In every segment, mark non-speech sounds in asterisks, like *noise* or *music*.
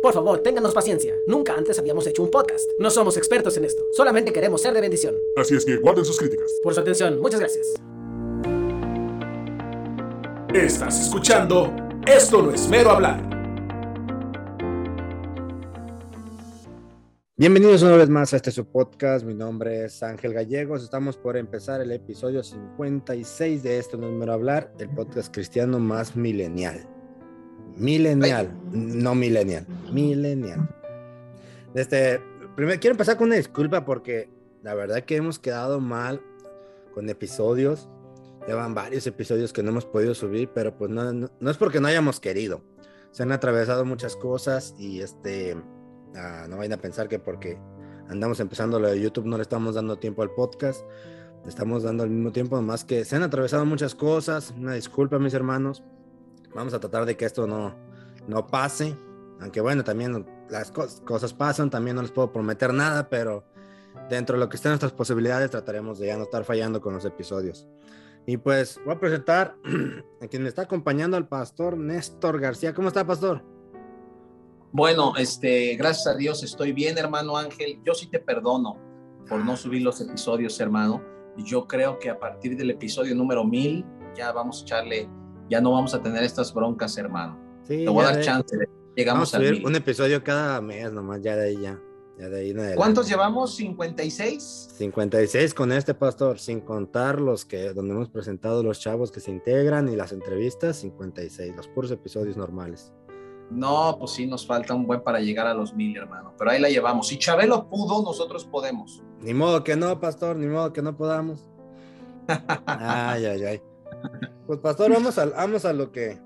Por favor, ténganos paciencia. Nunca antes habíamos hecho un podcast. No somos expertos en esto. Solamente queremos ser de bendición. Así es que guarden sus críticas. Por su atención, muchas gracias. Estás escuchando Esto no es mero hablar. Bienvenidos una vez más a este su podcast. Mi nombre es Ángel Gallegos. Estamos por empezar el episodio 56 de Esto no es mero hablar, el podcast cristiano más milenial. Milenial, no millennial, milenial. Este, primero quiero empezar con una disculpa porque la verdad que hemos quedado mal con episodios. Llevan varios episodios que no hemos podido subir, pero pues no, no, no es porque no hayamos querido. Se han atravesado muchas cosas y este, ah, no vayan a pensar que porque andamos empezando lo de YouTube no le estamos dando tiempo al podcast. Le estamos dando al mismo tiempo, más que se han atravesado muchas cosas. Una disculpa, mis hermanos vamos a tratar de que esto no, no pase. Aunque bueno, también las cos cosas pasan, también no les puedo prometer nada, pero dentro de lo que estén nuestras posibilidades trataremos de ya no estar fallando con los episodios. Y pues voy a presentar *clears throat* a quien me está acompañando al pastor Néstor García. ¿Cómo está, pastor? Bueno, este, gracias a Dios estoy bien, hermano Ángel. Yo sí te perdono por no subir los episodios, hermano. Yo creo que a partir del episodio número mil ya vamos a echarle ya no vamos a tener estas broncas, hermano. Sí, Te voy a dar chance. Llegamos a subir un episodio cada mes nomás, ya de ahí ya. ya de ahí ¿Cuántos llevamos? ¿56? 56 con este pastor, sin contar los que, donde hemos presentado los chavos que se integran y las entrevistas, 56, los puros episodios normales. No, pues sí, nos falta un buen para llegar a los mil, hermano. Pero ahí la llevamos. Si Chabelo pudo, nosotros podemos. Ni modo que no, pastor, ni modo que no podamos. *laughs* ay, ay, ay. Pues pastor, vamos a, vamos a lo que,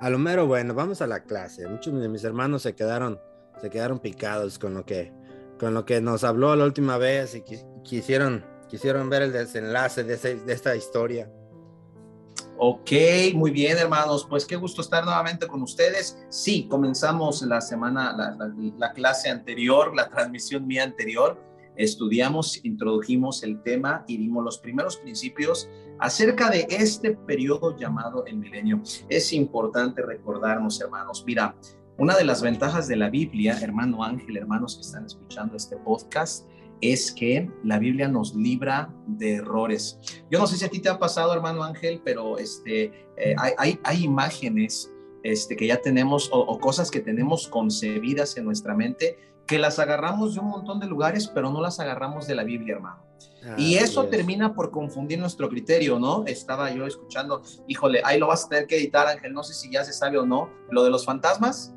a lo mero bueno, vamos a la clase. Muchos de mis hermanos se quedaron, se quedaron picados con lo que, con lo que nos habló la última vez y quisieron, quisieron ver el desenlace de, de esta historia. Ok, muy bien, hermanos. Pues qué gusto estar nuevamente con ustedes. Sí, comenzamos la semana, la, la, la clase anterior, la transmisión mía anterior estudiamos, introdujimos el tema y dimos los primeros principios acerca de este periodo llamado el milenio. Es importante recordarnos, hermanos, mira, una de las ventajas de la Biblia, hermano Ángel, hermanos que están escuchando este podcast, es que la Biblia nos libra de errores. Yo no sé si a ti te ha pasado, hermano Ángel, pero este, eh, hay, hay, imágenes este, que ya tenemos o, o cosas que tenemos concebidas en nuestra mente que las agarramos de un montón de lugares, pero no las agarramos de la Biblia, hermano. y eso termina por confundir nuestro criterio, ¿no? Estaba yo escuchando, híjole, ahí lo vas a tener que editar, Ángel, no sé si ya se sabe o no, lo de los fantasmas.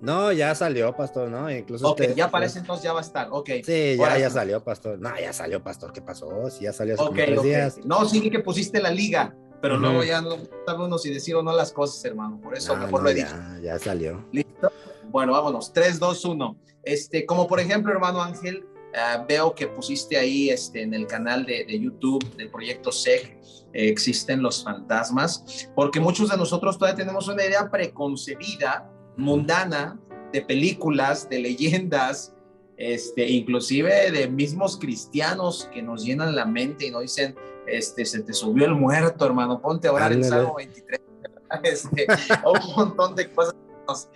No, ya salió, pastor, ¿no? Incluso. Ok, ya parece entonces ya va a estar, ok. Sí, ya, ya salió, pastor. No, ya salió, pastor, ¿qué pasó? Sí, ya salió hace okay, como tres días. No, sí que pusiste la liga, pero luego ya no sabemos si decir o no las cosas, hermano. Por eso no, mejor no, lo he dicho. Ya, ya salió. ¿Listo? Bueno, vámonos. 3, 2, 1. Este, como por ejemplo, hermano Ángel, uh, veo que pusiste ahí este, en el canal de, de YouTube del proyecto SEC, eh, existen los fantasmas, porque muchos de nosotros todavía tenemos una idea preconcebida, mundana, de películas, de leyendas, este, inclusive de mismos cristianos que nos llenan la mente y nos dicen, este, se te subió el muerto, hermano, ponte a orar en Salmo 23. *laughs* Este, un montón de cosas que nos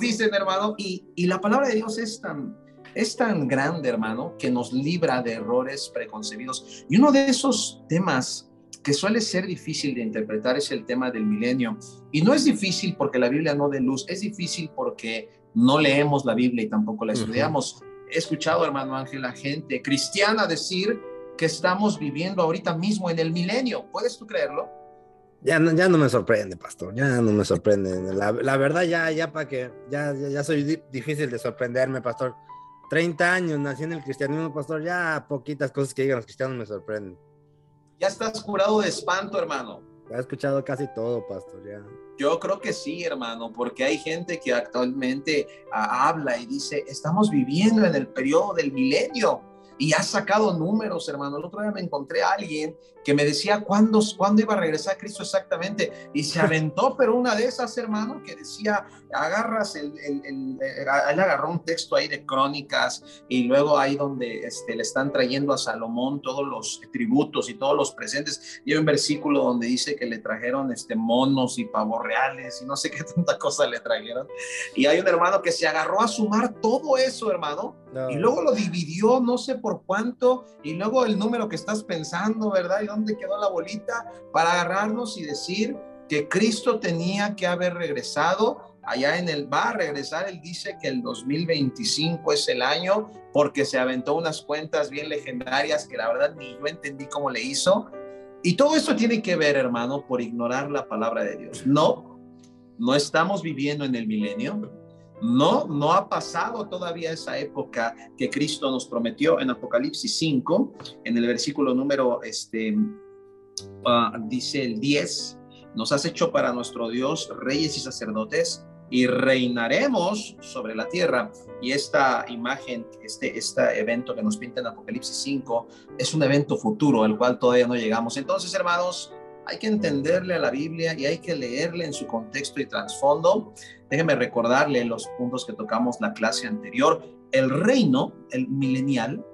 dicen, hermano, y, y la palabra de Dios es tan, es tan grande, hermano, que nos libra de errores preconcebidos. Y uno de esos temas que suele ser difícil de interpretar es el tema del milenio. Y no es difícil porque la Biblia no dé luz, es difícil porque no leemos la Biblia y tampoco la estudiamos. Uh -huh. He escuchado, hermano Ángel, a gente cristiana decir que estamos viviendo ahorita mismo en el milenio. ¿Puedes tú creerlo? Ya no, ya no me sorprende, pastor, ya no me sorprende. La, la verdad, ya, ya para que, ya, ya, ya, soy di difícil de sorprenderme, pastor. 30 años nací en el cristianismo, pastor, ya poquitas cosas que digan los cristianos me sorprenden. Ya estás curado de espanto, hermano. Ya he escuchado casi todo, pastor, ya. Yo creo que sí, hermano, porque hay gente que actualmente uh, habla y dice, estamos viviendo en el periodo del milenio. Y ha sacado números, hermano. El otro día me encontré a alguien que me decía cuándo, cuándo iba a regresar Cristo exactamente y se *laughs* aventó, pero una de esas, hermano, que decía, agarras el, el, el, él agarró un texto ahí de crónicas y luego ahí donde este, le están trayendo a Salomón todos los tributos y todos los presentes. Y hay un versículo donde dice que le trajeron este, monos y pavos reales y no sé qué tanta cosa le trajeron. Y hay un hermano que se agarró a sumar todo eso, hermano, no. y luego lo dividió, no sé por cuánto, y luego el número que estás pensando, ¿verdad? ¿Y dónde quedó la bolita? Para agarrarnos y decir que Cristo tenía que haber regresado allá en el va a regresar, él dice que el 2025 es el año porque se aventó unas cuentas bien legendarias que la verdad ni yo entendí cómo le hizo. Y todo esto tiene que ver, hermano, por ignorar la palabra de Dios. No, no estamos viviendo en el milenio. No, no ha pasado todavía esa época que Cristo nos prometió en Apocalipsis 5, en el versículo número, este, uh, dice el 10, nos has hecho para nuestro Dios reyes y sacerdotes y reinaremos sobre la tierra. Y esta imagen, este, este evento que nos pinta en Apocalipsis 5, es un evento futuro al cual todavía no llegamos. Entonces, hermanos, hay que entenderle a la Biblia y hay que leerle en su contexto y trasfondo. Déjeme recordarle los puntos que tocamos la clase anterior. El reino, el milenial,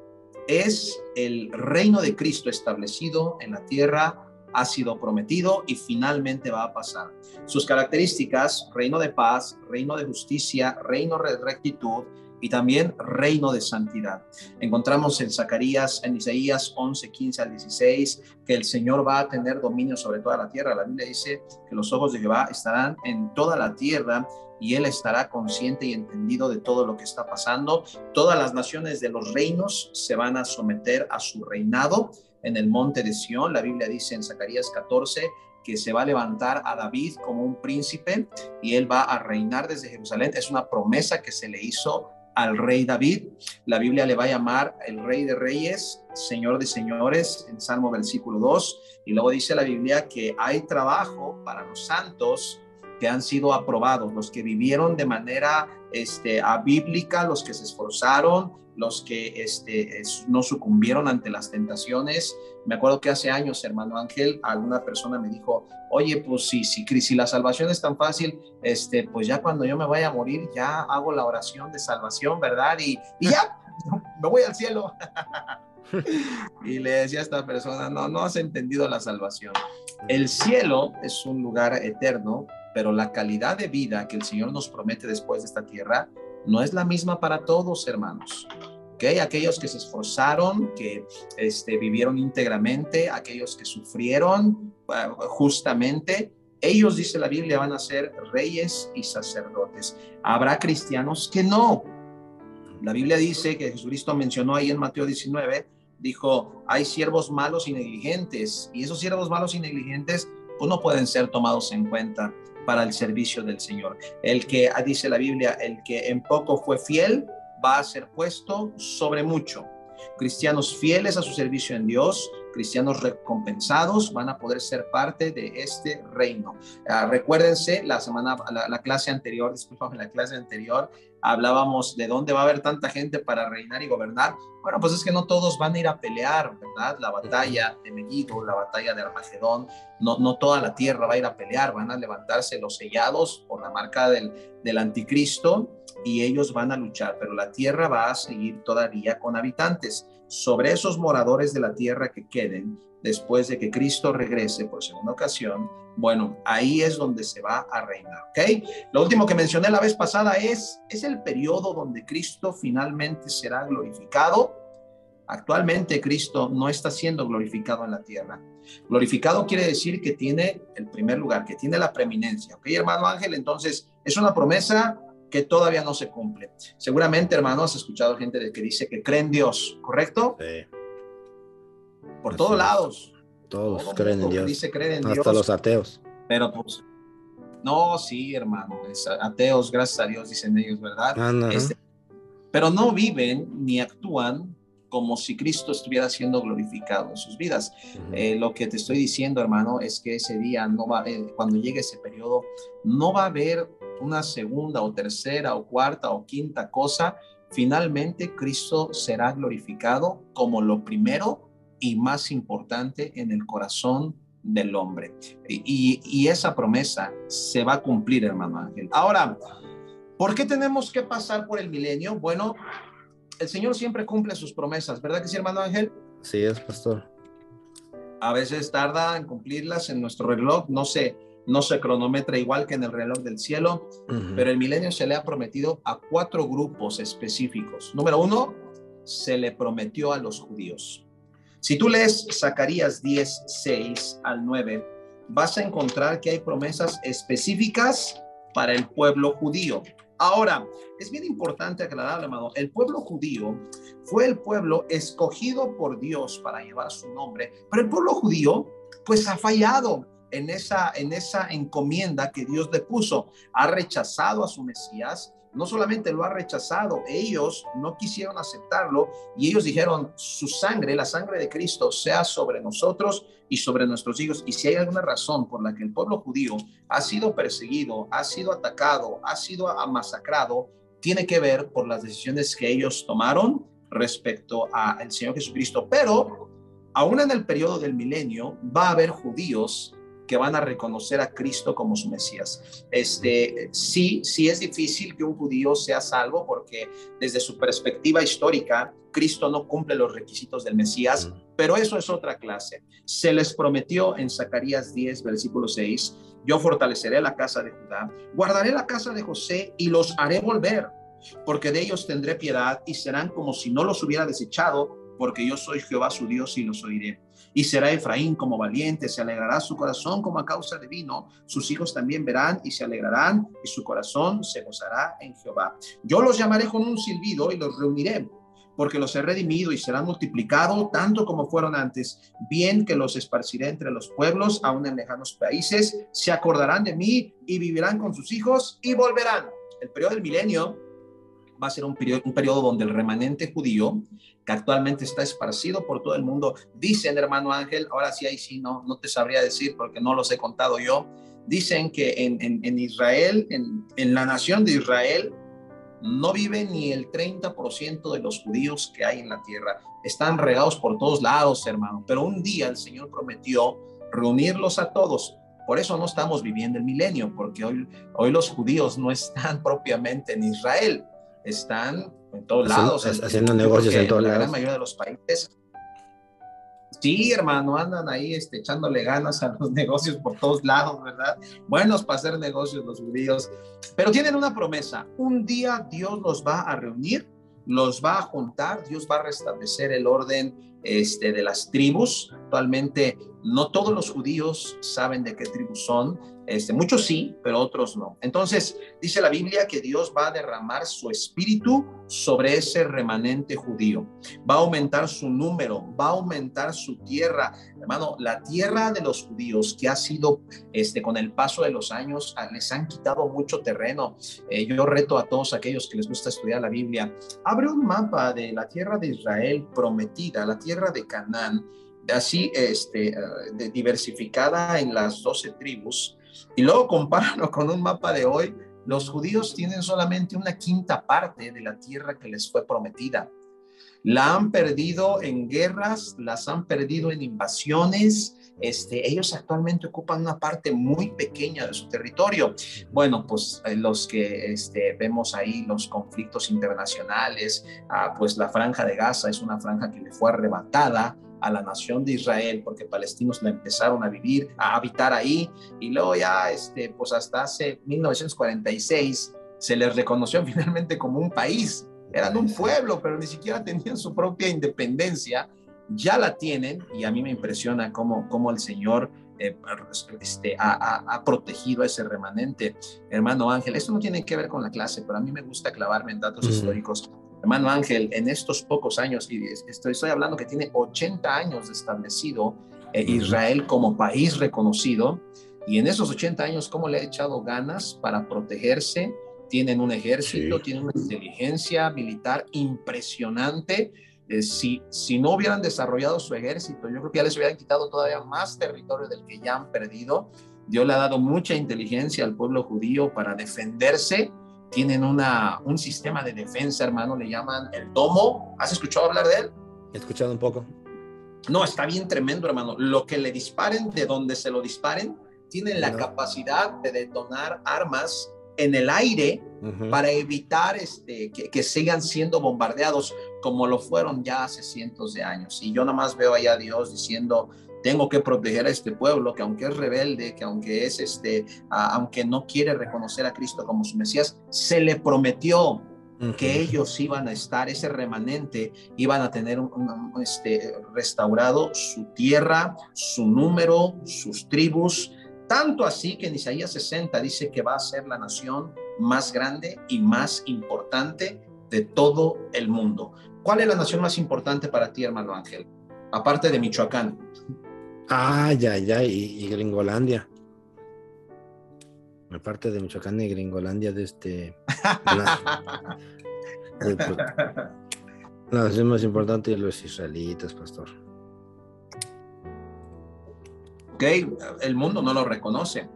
es el reino de Cristo establecido en la tierra ha sido prometido y finalmente va a pasar. Sus características, reino de paz, reino de justicia, reino de rectitud y también reino de santidad. Encontramos en Zacarías, en Isaías 11, 15 al 16, que el Señor va a tener dominio sobre toda la tierra. La Biblia dice que los ojos de Jehová estarán en toda la tierra y él estará consciente y entendido de todo lo que está pasando. Todas las naciones de los reinos se van a someter a su reinado en el monte de Sión. La Biblia dice en Zacarías 14 que se va a levantar a David como un príncipe y él va a reinar desde Jerusalén. Es una promesa que se le hizo al rey David. La Biblia le va a llamar el rey de reyes, señor de señores, en Salmo versículo 2. Y luego dice la Biblia que hay trabajo para los santos que han sido aprobados, los que vivieron de manera este, bíblica, los que se esforzaron, los que este, no sucumbieron ante las tentaciones. Me acuerdo que hace años, hermano Ángel, alguna persona me dijo, oye, pues si, si, si la salvación es tan fácil, este, pues ya cuando yo me vaya a morir, ya hago la oración de salvación, ¿verdad? Y, y ya, *laughs* me voy al cielo. *laughs* y le decía a esta persona, no, no has entendido la salvación. El cielo es un lugar eterno pero la calidad de vida que el Señor nos promete después de esta tierra no es la misma para todos, hermanos. ¿Okay? Aquellos que se esforzaron, que este, vivieron íntegramente, aquellos que sufrieron uh, justamente, ellos, dice la Biblia, van a ser reyes y sacerdotes. Habrá cristianos que no. La Biblia dice que Jesucristo mencionó ahí en Mateo 19, dijo, hay siervos malos y negligentes, y esos siervos malos y negligentes pues no pueden ser tomados en cuenta para el servicio del Señor. El que, ah, dice la Biblia, el que en poco fue fiel, va a ser puesto sobre mucho. Cristianos fieles a su servicio en Dios, cristianos recompensados van a poder ser parte de este reino. Uh, recuérdense, la semana, la, la clase anterior, disculpame, la clase anterior, hablábamos de dónde va a haber tanta gente para reinar y gobernar. Bueno, pues es que no todos van a ir a pelear, ¿verdad? La batalla de Megiddo, la batalla de Armagedón, no, no toda la tierra va a ir a pelear, van a levantarse los sellados por la marca del, del anticristo y ellos van a luchar, pero la tierra va a seguir todavía con habitantes. Sobre esos moradores de la tierra que queden, después de que Cristo regrese por segunda ocasión, bueno, ahí es donde se va a reinar, ¿ok? Lo último que mencioné la vez pasada es, es el periodo donde Cristo finalmente será glorificado. Actualmente Cristo no está siendo glorificado en la tierra. Glorificado quiere decir que tiene el primer lugar, que tiene la preeminencia, ¿ok, hermano Ángel? Entonces, es una promesa que todavía no se cumple. Seguramente, hermano, has escuchado gente de que dice que creen en Dios, ¿correcto? Sí. Por todos lados. Todos creen en Dios. Dice creen en Hasta los ateos. Pero pues, no, sí, hermano, es, ateos, gracias a Dios, dicen ellos, ¿verdad? Ah, este, pero no viven ni actúan como si Cristo estuviera siendo glorificado en sus vidas. Uh -huh. eh, lo que te estoy diciendo, hermano, es que ese día no va, eh, cuando llegue ese periodo, no va a haber una segunda o tercera o cuarta o quinta cosa finalmente Cristo será glorificado como lo primero y más importante en el corazón del hombre. Y, y, esa promesa se va a cumplir, hermano Ángel. Ahora, ¿por qué tenemos que pasar por el milenio? Bueno, el Señor siempre cumple sus promesas, ¿verdad que sí, hermano Ángel? Sí, es, pastor. A veces tarda en cumplirlas en nuestro reloj, no se, no se cronometra igual que en el reloj del cielo, pero el milenio se le ha prometido a cuatro grupos específicos. Número uno, se le prometió a los judíos. Si tú lees Zacarías 10, 6 al 9, vas a encontrar que hay promesas específicas para el pueblo judío. Ahora, es bien importante aclarar, hermano, el pueblo judío fue el pueblo escogido por Dios para llevar su nombre, pero el pueblo judío pues ha fallado en esa, en esa encomienda que Dios le puso. Ha rechazado a su Mesías, no solamente lo ha rechazado, ellos no quisieron aceptarlo y ellos dijeron, su sangre, la sangre de Cristo, sea sobre nosotros y sobre nuestros hijos. Y si hay alguna razón por la que el pueblo judío ha sido perseguido, ha sido atacado, ha sido masacrado, tiene que ver por las decisiones que ellos tomaron respecto al Señor Jesucristo. Pero aún en el periodo del milenio va a haber judíos que van a reconocer a Cristo como su Mesías. Este, sí, sí es difícil que un judío sea salvo porque desde su perspectiva histórica, Cristo no cumple los requisitos del Mesías, pero eso es otra clase. Se les prometió en Zacarías 10, versículo 6, yo fortaleceré la casa de Judá, guardaré la casa de José y los haré volver, porque de ellos tendré piedad y serán como si no los hubiera desechado, porque yo soy Jehová su Dios y los oiré. Y será Efraín como valiente, se alegrará su corazón como a causa de vino, sus hijos también verán y se alegrarán, y su corazón se gozará en Jehová. Yo los llamaré con un silbido y los reuniré, porque los he redimido y serán multiplicados tanto como fueron antes. Bien que los esparciré entre los pueblos, aún en lejanos países, se acordarán de mí y vivirán con sus hijos y volverán. El periodo del milenio va a ser un periodo, un periodo donde el remanente judío, que actualmente está esparcido por todo el mundo, dicen, hermano Ángel, ahora sí, ahí sí, no, no te sabría decir porque no los he contado yo, dicen que en, en, Israel, en, en la nación de Israel, no vive ni el 30% de los judíos que hay en la tierra. Están regados por todos lados, hermano. Pero un día el Señor prometió reunirlos a todos. Por eso no estamos viviendo el milenio, porque hoy, hoy los judíos no están *laughs* propiamente en Israel están en todos lados. Haciendo negocios en todos lados. La gran mayoría de los países. Sí, hermano, andan ahí este, echándole ganas a los *laughs* negocios por todos lados, ¿verdad? Buenos para hacer negocios los judíos, pero tienen una promesa. Un día Dios los va a reunir, los va a juntar, Dios va a restablecer el orden este, de las tribus. Actualmente no todos los judíos saben de qué tribus son, este, muchos sí, pero otros no. Entonces, dice la Biblia que Dios va a derramar su espíritu sobre ese remanente judío. Va a aumentar su número, va a aumentar su tierra. Hermano, la tierra de los judíos que ha sido, este, con el paso de los años, ah, les han quitado mucho terreno. Eh, yo reto a todos aquellos que les gusta estudiar la Biblia, abre un mapa de la tierra de Israel prometida, la tierra de Canaán así este, ah, diversificada en las doce tribus, y luego compáralo con un mapa de hoy, los judíos tienen solamente una quinta parte de la tierra que les fue prometida. La han perdido en guerras, las han perdido en invasiones. Este, ellos actualmente ocupan una parte muy pequeña de su territorio. Bueno, pues eh, los que este, vemos ahí los conflictos internacionales, ah, pues la franja de Gaza es una franja que le fue arrebatada a la nación de Israel, porque palestinos la empezaron a vivir, a habitar ahí, y luego ya, este, pues hasta hace 1946 se les reconoció *laughs* finalmente como un país. Eran un pueblo, pero ni siquiera tenían su propia independencia. Ya la tienen, y a mí me impresiona cómo, cómo el Señor eh, este, ha, ha, protegido a ese remanente. Hermano Ángel, esto no tiene que ver con la clase, pero a mí me gusta clavarme en datos históricos Hermano Ángel, en estos pocos años, y estoy, estoy hablando que tiene 80 años establecido eh, Israel como país reconocido, y en esos 80 años, ¿cómo le ha echado ganas para protegerse? Tienen un ejército, tienen una inteligencia militar impresionante. Eh, si, si no hubieran desarrollado su ejército, yo creo que ya les hubieran quitado todavía más territorio del que ya han perdido. Dios le ha dado mucha inteligencia al pueblo judío para defenderse tienen una, un sistema de defensa, hermano, le llaman el domo. ¿Has escuchado hablar de él? He escuchado un poco. No, está bien tremendo, hermano. Lo que le disparen, de donde se lo disparen, tienen la No. capacidad de detonar armas en el aire Ujú. para evitar este, que, que sigan siendo bombardeados como lo fueron ya hace cientos de años. Y yo nada más veo allá a Dios diciendo, tengo que proteger a este pueblo que aunque es rebelde, que aunque es este, a- aunque no quiere reconocer a Cristo como su Mesías, se le prometió que ellos iban a estar, ese remanente, iban a tener un- un- un, este, restaurado su tierra, su número, sus tribus, tanto así que en Isaías 60 dice que va a ser la nación más grande y más importante de todo el mundo. ¿Cuál es la nación más importante para ti, hermano Ángel? Aparte de Michoacán. Ay, ay, ay, y, y Gringolandia. Aparte de Michoacán y Gringolandia de este... la, *laughs* pues, la nación más importante de los israelitas, pastor. ok, el mundo no lo reconoce,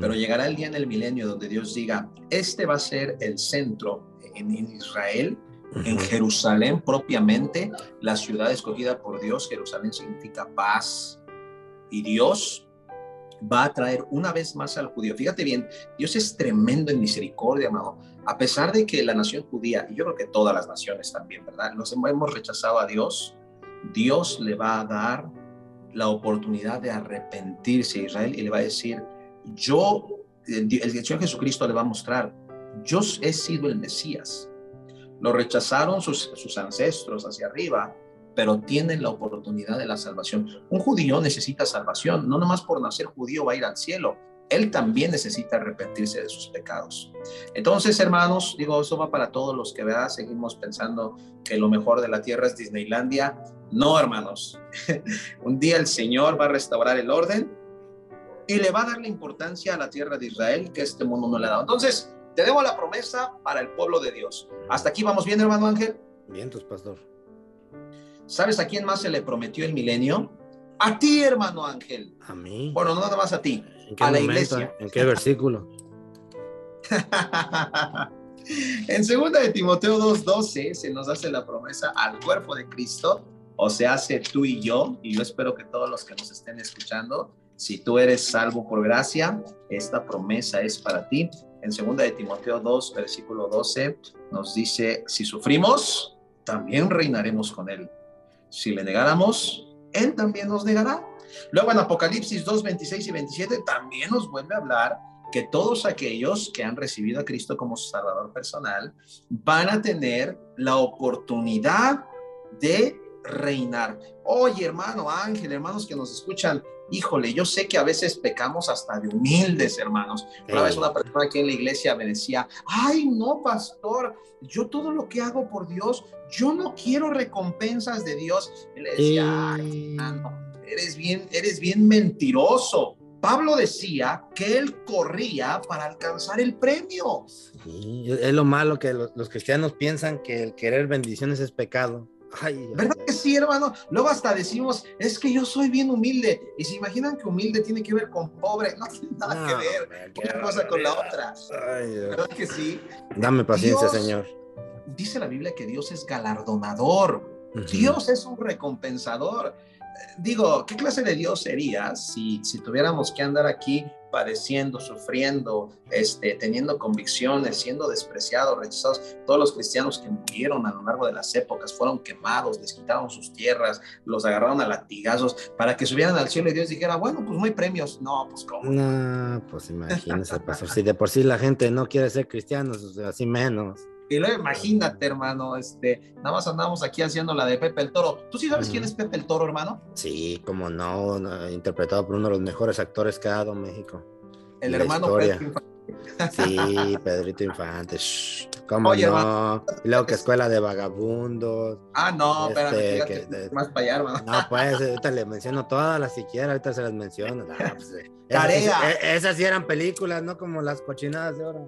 pero llegará el día en el milenio donde Dios diga, este va a ser el centro en en Israel en. Jerusalén propiamente, la ciudad escogida por Dios, Jerusalén significa paz. Y Dios va a traer una vez más al judío. Fíjate bien, Dios es tremendo en misericordia, amado. A pesar de que la nación judía, y yo creo que todas las naciones también, ¿verdad? Los hemos rechazado a Dios, Dios le va a dar la oportunidad de arrepentirse a Israel y le va a decir, yo, el, el Señor Jesucristo le va a mostrar, yo he sido el Mesías. Lo rechazaron sus, ancestros hacia arriba, pero tienen la oportunidad de la salvación. Un judío necesita salvación, no nomás por nacer judío va a ir al cielo, él también necesita arrepentirse de sus pecados. Entonces, hermanos, digo, eso va para todos los que ¿verdad? seguimos pensando que lo mejor de la tierra es Disneylandia. No, hermanos. *laughs* Un día el Señor va a restaurar el orden y le va a dar la importancia a la tierra de Israel que este mundo no le ha dado. Entonces, tenemos la promesa para el pueblo de Dios. Hasta aquí vamos bien, hermano Ángel. Vientos, pastor. ¿Sabes a quién más se le prometió el milenio? A ti, hermano Ángel. A mí. Bueno, no nada más a ti. ¿En qué a la iglesia. ¿En qué versículo? *laughs* en segunda de Timoteo 2:12 se nos hace la promesa al cuerpo de Cristo, o se hace tú y yo, y yo espero que todos los que nos estén escuchando, si tú eres salvo por gracia, esta promesa es para ti. En segunda de Timoteo 2, versículo 12, nos dice, si sufrimos, también reinaremos con él. Si le negáramos, él también nos negará. Luego en Apocalipsis 2, 26 y 27 también nos vuelve a hablar que todos aquellos que han recibido a Cristo como su Salvador personal van a tener la oportunidad de reinar. Oye, hermano Ángel, hermanos que nos escuchan, híjole, yo sé que a veces pecamos hasta de humildes, hermanos. Una vez una persona aquí en la iglesia me decía, ay, no, pastor, yo todo lo que hago por Dios, yo no quiero recompensas de Dios. Y le decía, ay, hermano, eres bien, eres bien mentiroso. Pablo decía que él corría para alcanzar el premio. Sí, es lo malo que los, los cristianos piensan que el querer bendiciones es pecado. Ay, ¿Verdad que sí, hermano? Luego hasta decimos, es que yo soy bien humilde. Y se imaginan que humilde tiene que ver con pobre. *laughs* No tiene nada No, que ver qué una cosa con la otra. Ay. ¿Verdad que sí? Dame paciencia, Dios- Señor. Dice la Biblia que Dios es galardonador. Dios es un recompensador. Eh, Digo, ¿qué clase de Dios sería si, si tuviéramos que andar aquí padeciendo, sufriendo, este, teniendo convicciones, siendo despreciados, rechazados? Todos los cristianos que murieron a lo largo de las épocas fueron quemados, les quitaron sus tierras, los agarraron a latigazos para que subieran al cielo y Dios dijera, bueno, pues no hay premios. No, pues cómo. No, pues imagínese, pastor. Si de por sí la gente no quiere ser cristianos, así menos. Y luego imagínate, hermano, este, nada más andamos aquí haciendo la de Pepe el Toro. ¿Tú sí sabes quién es Pepe el Toro, hermano? Sí, como no, no, interpretado por uno de los mejores actores que ha dado México. El La hermano historia. Pedro Infante. Sí, Pedrito Infante. shh, ¿Cómo Oye, no? Y luego que escuela de vagabundos. Ah, no, Este, espérame, que- fíjate, de- más para allá, hermano. No, pues, ahorita le menciono todas las siquiera, ahorita se las menciono. No, pues, eh, Tarea. Esas, eh, esas sí eran películas, no como las cochinadas de ahora.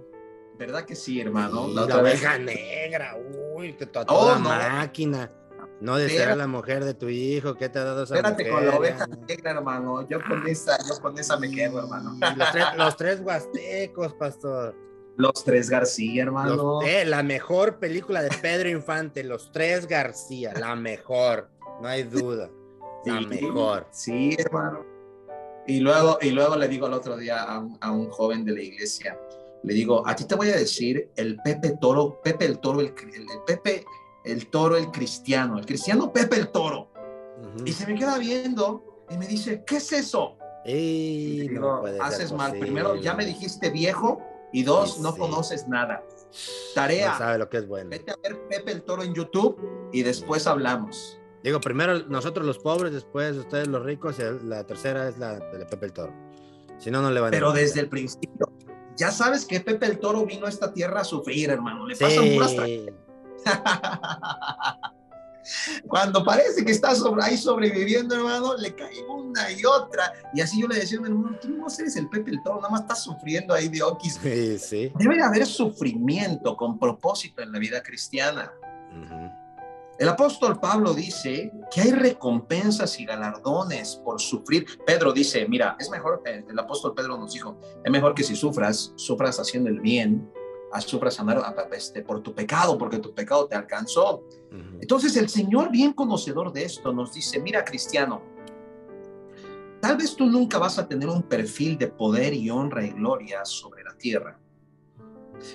¿Verdad que sí, hermano? Sí, La la, otra vez- oveja negra, uy, que Oh, toda no. máquina. No desear la mujer de tu hijo, ¿qué te ha dado esa Espérate mujer? con la oveja negra, hermano. Yo con esa, yo con esa me quedo, hermano. Los tres, los tres huastecos, pastor. Los Tres García, hermano. Los- eh, la mejor película de Pedro Infante, Los Tres García, la mejor, no hay duda. La Sí, mejor. Sí, hermano. Y luego, y luego le digo el otro día a un, a un joven de la iglesia, le digo, a ti te voy a decir el Pepe Toro, Pepe el Toro, el, el- el Pepe el Toro, el cristiano, el cristiano Pepe el Toro. Ujú. Y se me queda viendo y me dice, ¿qué es eso? Y Y no digo, ser haces mal. posible. Primero, ya me dijiste viejo y dos, Sí, no sí. conoces nada. No Tarea, sabe lo que es bueno. vete a ver Pepe el Toro en YouTube y después hablamos. Digo, primero nosotros los pobres, después ustedes los ricos, y la tercera es la de Pepe el Toro. Si no, no le van a Pero entender. desde el principio, ya sabes que Pepe el Toro vino a esta tierra a sufrir, hermano. Le pasan puras Sí, *laughs* Cuando parece que está sobre, ahí sobreviviendo, hermano, le cae una y otra. Y así yo le decía a mi hermano, tú no eres el Pepe el Toro, nada más estás sufriendo ahí de oquis. sí, sí. Debe de haber sufrimiento con propósito en la vida cristiana. Ujú. El apóstol Pablo dice que hay recompensas y galardones por sufrir. Pedro dice, mira, es mejor, eh, el apóstol Pedro nos dijo, es mejor que si sufras, sufras haciendo el bien, a sufras andar a- a- este, por tu pecado, porque tu pecado te alcanzó. Entonces el Señor, bien conocedor de esto, nos dice, mira cristiano, tal vez tú nunca vas a tener un perfil de poder y honra y gloria sobre la tierra.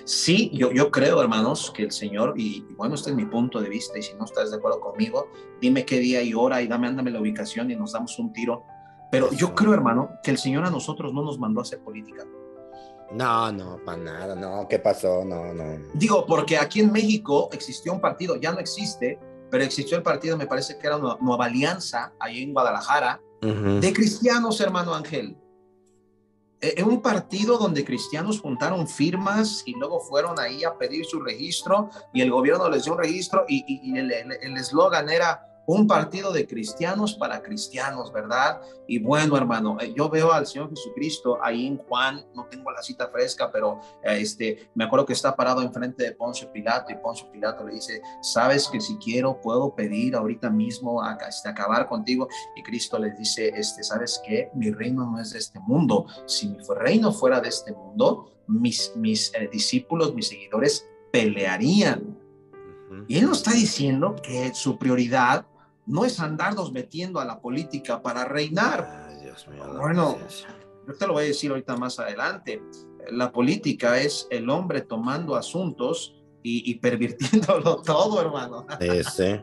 Sí, yo, yo creo, hermanos, que el Señor, y, y bueno, este es mi punto de vista, y si no estás de acuerdo conmigo, dime qué día y hora y dame, ándame la ubicación y nos damos un tiro. Pero yo creo, hermano, que el Señor a nosotros no nos mandó a hacer política. No, no, para nada, no, ¿qué pasó? No, no. Digo, porque aquí en México existió un partido, ya no existe, pero existió el partido, me parece que era una Nueva Alianza, ahí en Guadalajara, de cristianos, hermano Ángel. Eh, En un partido donde cristianos juntaron firmas y luego fueron ahí a pedir su registro y el gobierno les dio un registro y, y- y el eslogan era un partido de cristianos para cristianos, ¿verdad? Y bueno, hermano, eh, yo veo al Señor Jesucristo ahí en Juan, no tengo la cita fresca, pero eh, este, me acuerdo que está parado enfrente de Poncio Pilato y Poncio Pilato le dice, sabes que si quiero puedo pedir ahorita mismo a, este, acabar contigo y Cristo les dice, este, ¿sabes qué? Mi reino no es de este mundo. Si mi reino fuera de este mundo, mis, mis eh, discípulos, mis seguidores pelearían. Y él nos está diciendo que su prioridad no es andarnos metiendo a la política para reinar. Ay, Dios mío. Bueno. Yo te lo voy a decir ahorita más adelante. La política es el hombre tomando asuntos y, y pervirtiéndolo *laughs* todo, hermano. Sí.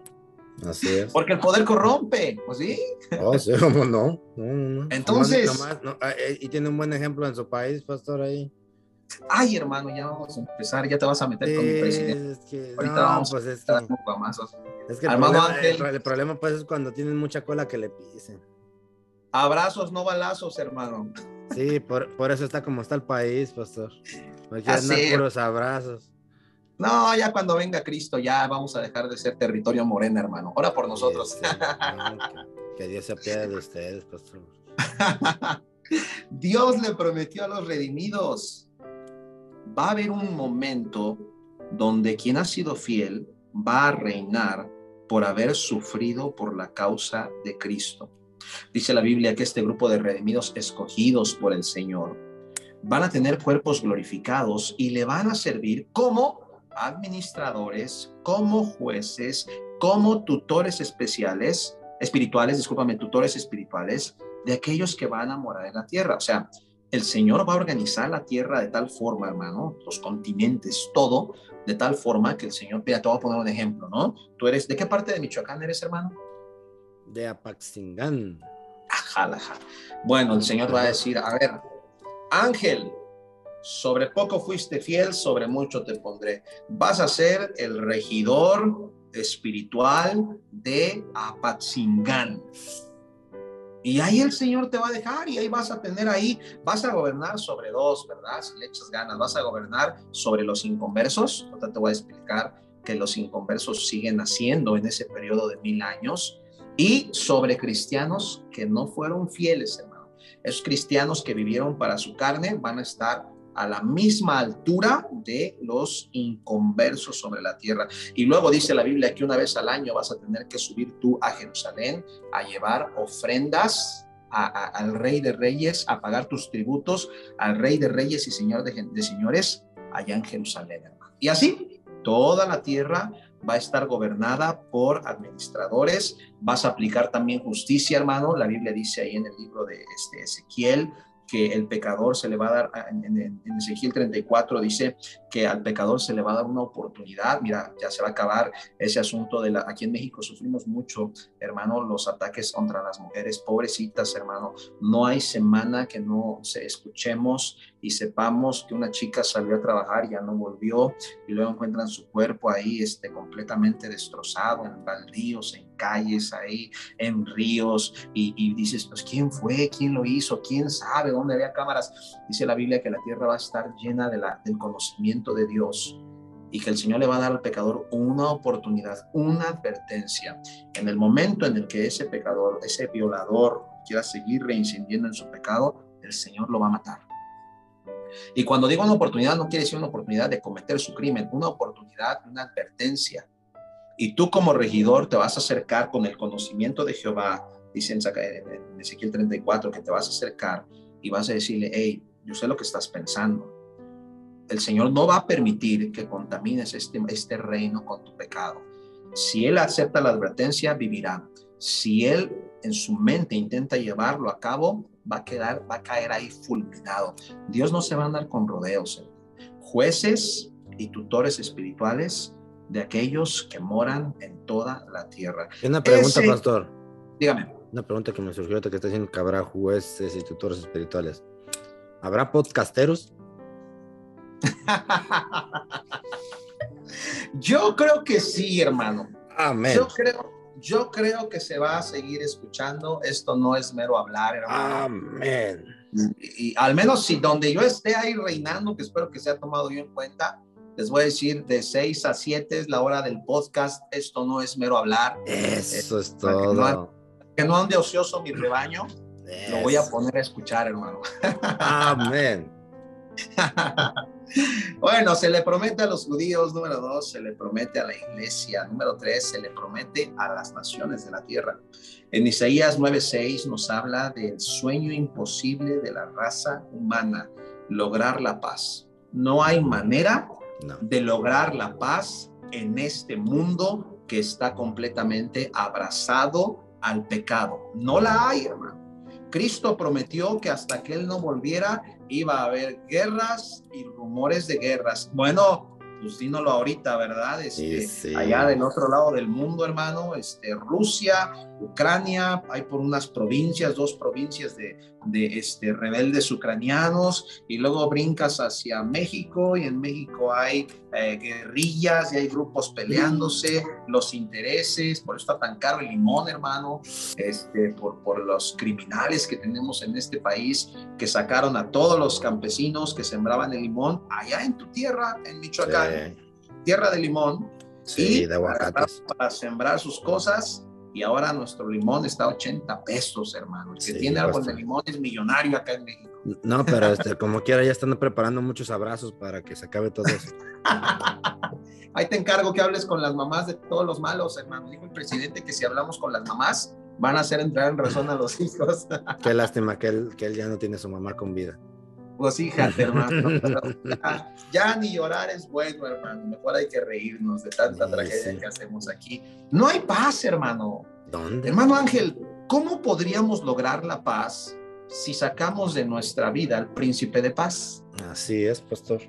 Así es. Porque el poder corrompe, ¿pues sí? Oh, sí, ¿cómo no? No, no. Entonces- no, ah, eh, y tiene un buen ejemplo en su país, pastor, ahí. Ay, hermano, ya vamos a empezar, ya te vas a meter con mi presidente. es que, Ahorita no, vamos pues es Te das que. Es que el, Armando problema, el, Ángel. el problema, pues es cuando tienen mucha cola que le pisen. Abrazos, no balazos, hermano. Sí, por, por eso está como está el país, pastor. Quieren Así puros abrazos. No, ya cuando venga Cristo, ya vamos a dejar de ser territorio morena, hermano. Ora por nosotros. Sí, sí, *laughs* no, que, que Dios se apiade de ustedes, pastor. *laughs* Dios le prometió a los redimidos. Va a haber un momento donde quien ha sido fiel va a reinar por haber sufrido por la causa de Cristo. Dice la Biblia que este grupo de redimidos escogidos por el Señor van a tener cuerpos glorificados y le van a servir como administradores, como jueces, como tutores especiales, espirituales, discúlpame, tutores espirituales de aquellos que van a morar en la tierra. O sea, el Señor va a organizar la tierra de tal forma, hermano, los continentes, todo, de tal forma que el Señor, mira, te voy a poner un ejemplo, ¿no? Tú eres, ¿de qué parte de Michoacán eres, hermano? De Apaxingán. Ajalaja. Bueno, el Señor va a decir, a ver, Ángel, sobre poco fuiste fiel, sobre mucho te pondré. Vas a ser el regidor espiritual de Apatzingán. Y ahí el Señor te va a dejar y ahí vas a tener ahí, vas a gobernar sobre dos, ¿verdad? Si le echas ganas, vas a gobernar sobre los inconversos. Ahorita te voy a explicar que los inconversos siguen naciendo en ese periodo de mil años y sobre cristianos que no fueron fieles, hermano. Esos cristianos que vivieron para su carne van a estar a la misma altura de los inconversos sobre la tierra. Y luego dice la Biblia que una vez al año vas a tener que subir tú a Jerusalén a llevar ofrendas al Rey de Reyes, a pagar tus tributos al Rey de Reyes y Señor de, señores allá en Jerusalén. Y así, toda la tierra va a estar gobernada por administradores, vas a aplicar también justicia, hermano. La Biblia dice ahí en el libro de este Ezequiel que el pecador se le va a dar, en, en, Ezequiel 34 dice que al pecador se le va a dar una oportunidad, mira, ya se va a acabar ese asunto de la, aquí en México sufrimos mucho, hermano, los ataques contra las mujeres, pobrecitas, hermano, no hay semana que no se escuchemos y sepamos que una chica salió a trabajar ya no volvió y luego encuentran su cuerpo ahí este, completamente destrozado en baldíos, en calles, ahí en ríos y, y, dices, pues ¿quién fue? ¿Quién lo hizo? ¿Quién sabe dónde había cámaras? Dice la Biblia que la tierra va a estar llena de la, del conocimiento de Dios y que el Señor le va a dar al pecador una oportunidad, una advertencia. En el momento en el que ese pecador, ese violador quiera seguir reincidiendo en su pecado, el Señor lo va a matar. Y cuando digo una oportunidad, no quiere decir una oportunidad de cometer su crimen, una oportunidad, una advertencia. Y tú como regidor te vas a acercar con el conocimiento de Jehová, dice en Ezequiel 34, que te vas a acercar y vas a decirle, hey, yo sé lo que estás pensando. El Señor no va a permitir que contamines este, este reino con tu pecado. Si Él acepta la advertencia, vivirá. Si Él en su mente intenta llevarlo a cabo, va a quedar, va a caer ahí fulminado. Dios no se va a andar con rodeos. Jueces y tutores espirituales de aquellos que moran en toda la tierra. Una pregunta, pastor. Dígame. Una pregunta que me surgió ahorita que está diciendo que habrá jueces y tutores espirituales. ¿Habrá podcasteros? Yo creo que sí, hermano. Amén. Yo creo, yo creo que se va a seguir escuchando. Esto no es mero hablar, hermano. Amén. Y, al menos si donde yo esté ahí reinando, que espero que sea tomado yo en cuenta, les voy a decir de 6 a 7 es la hora del podcast. Esto no es mero hablar. Eso es todo. Que no, ande ocioso mi rebaño. Lo voy a poner a escuchar, hermano. Amén. *laughs* bueno, se le promete a los judíos, número dos, se le promete a la iglesia, número tres, se le promete a las naciones de la tierra. En Isaías 9:6 nos habla del sueño imposible de la raza humana, lograr la paz. No hay manera de lograr la paz en este mundo que está completamente abrazado al pecado. No la hay, hermano. Cristo prometió que hasta que Él no volviera iba a haber guerras y rumores de guerras. Bueno, pues dínoslo ahorita, ¿verdad? Este, Allá del otro lado del mundo, hermano, este, Rusia, Ucrania, hay por unas provincias, dos provincias de, de este, rebeldes ucranianos, y luego brincas hacia México, y en México hay eh, guerrillas y hay grupos peleándose, los intereses, por eso está tan caro el limón, hermano, este, por, por los criminales que tenemos en este país, que sacaron a todos los campesinos que sembraban el limón allá en tu tierra, en Michoacán, tierra de limón, sí, de para sembrar sus cosas y ahora nuestro limón está a 80 pesos, hermano. El que tiene árbol de limón es millonario acá en México. No, pero este, como quiera, ya están preparando muchos abrazos para que se acabe todo eso. *laughs* Ahí te encargo que hables con las mamás de todos los malos, hermano. Dijo el presidente que si hablamos con las mamás, van a hacer entrar en razón a los *laughs* hijos. Qué lástima que él, que él ya no tiene su mamá con vida. Pues fíjate, *laughs* hermano. *laughs* ya, ni llorar es bueno, hermano. Mejor hay que reírnos de tanta tragedia que hacemos aquí. No hay paz, hermano. ¿Dónde? Hermano Ángel, ¿cómo podríamos lograr la paz si sacamos de nuestra vida al príncipe de paz? Así es, pastor.